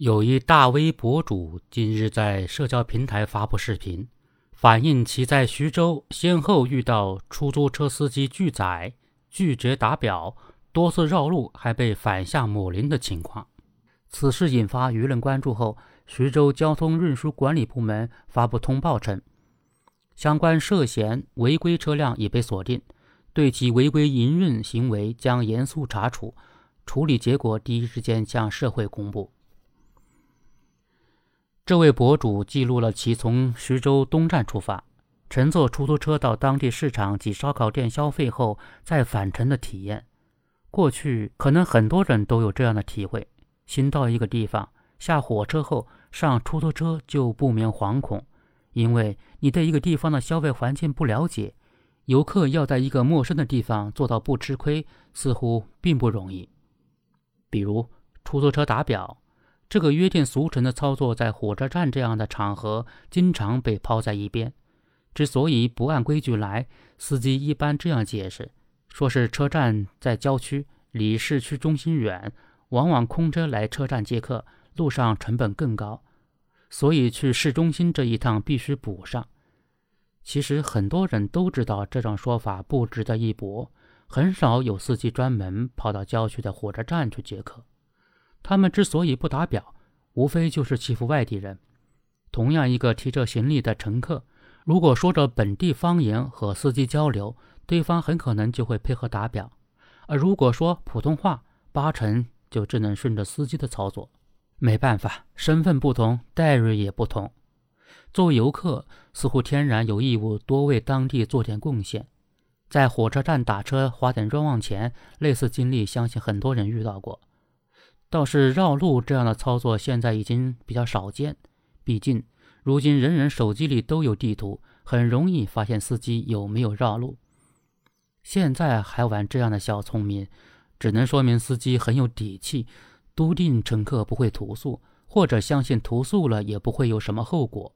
有一大 V 博主近日在社交平台发布视频，反映其在徐州先后遇到出租车司机拒载、拒绝打表、多次绕路，还被反向抹零的情况。此事引发舆论关注后，徐州交通运输管理部门发布通报称，相关涉嫌违规车辆已被锁定，对其违规营运行为将严肃查处，处理结果第一时间向社会公布。这位博主记录了其从徐州东站出发，乘坐出租车到当地市场及烧烤店消费后再返程的体验。过去可能很多人都有这样的体会：新到一个地方，下火车后上出租车就不免惶恐，因为你对一个地方的消费环境不了解，游客要在一个陌生的地方做到不吃亏，似乎并不容易。比如出租车打表。这个约定俗成的操作，在火车站这样的场合经常被抛在一边。之所以不按规矩来，司机一般这样解释：说是车站在郊区，离市区中心远，往往空车来车站接客，路上成本更高，所以去市中心这一趟必须补上。其实很多人都知道这种说法不值得一驳，很少有司机专门跑到郊区的火车站去接客。他们之所以不打表，无非就是欺负外地人。同样一个提着行李的乘客，如果说着本地方言和司机交流，对方很可能就会配合打表；而如果说普通话，八成就只能顺着司机的操作。没办法，身份不同，待遇也不同。作为游客，似乎天然有义务多为当地做点贡献。在火车站打车花点冤枉钱，类似经历，相信很多人遇到过。倒是绕路这样的操作现在已经比较少见，毕竟如今人人手机里都有地图，很容易发现司机有没有绕路。现在还玩这样的小聪明，只能说明司机很有底气，笃定乘客不会投诉，或者相信投诉了也不会有什么后果。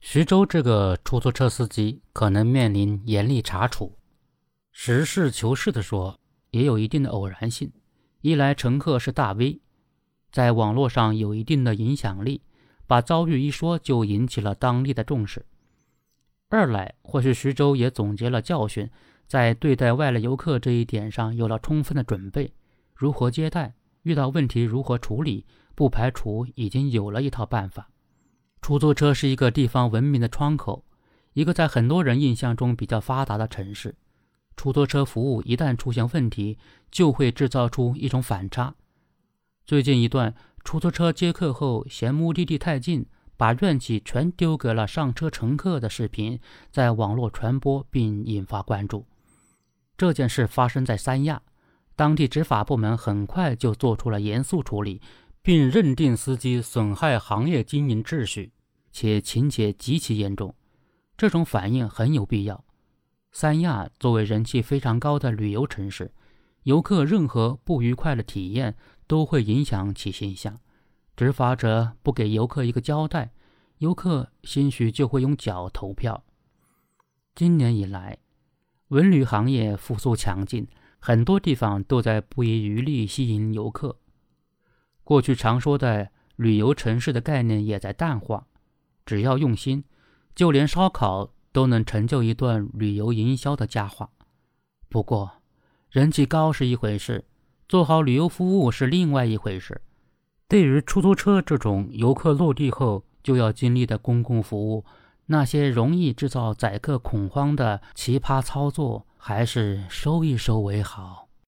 徐州这个出租车司机可能面临严厉查处。实事求是的说，也有一定的偶然性。一来，乘客是大 V。在网络上有一定的影响力，把遭遇一说就引起了当地的重视。二来，或许徐州也总结了教训，在对待外来游客这一点上有了充分的准备，如何接待，遇到问题如何处理，不排除已经有了一套办法。出租车是一个地方文明的窗口，一个在很多人印象中比较发达的城市，出租车服务一旦出现问题，就会制造出一种反差。最近一段出租车接客后嫌目的地太近，把怨气全丢给了上车乘客的视频，在网络传播并引发关注。这件事发生在三亚，当地执法部门很快就做出了严肃处理，并认定司机损害行业经营秩序，且情节极其严重。这种反应很有必要。三亚作为人气非常高的旅游城市，游客任何不愉快的体验。都会影响其形象。执法者不给游客一个交代，游客兴许就会用脚投票。今年以来，文旅行业复苏强劲，很多地方都在不遗余力吸引游客。过去常说的旅游城市的概念也在淡化。只要用心，就连烧烤都能成就一段旅游营销的佳话。不过，人气高是一回事。做好旅游服务是另外一回事。对于出租车这种游客落地后就要经历的公共服务，那些容易制造载客恐慌的奇葩操作，还是收一收为好。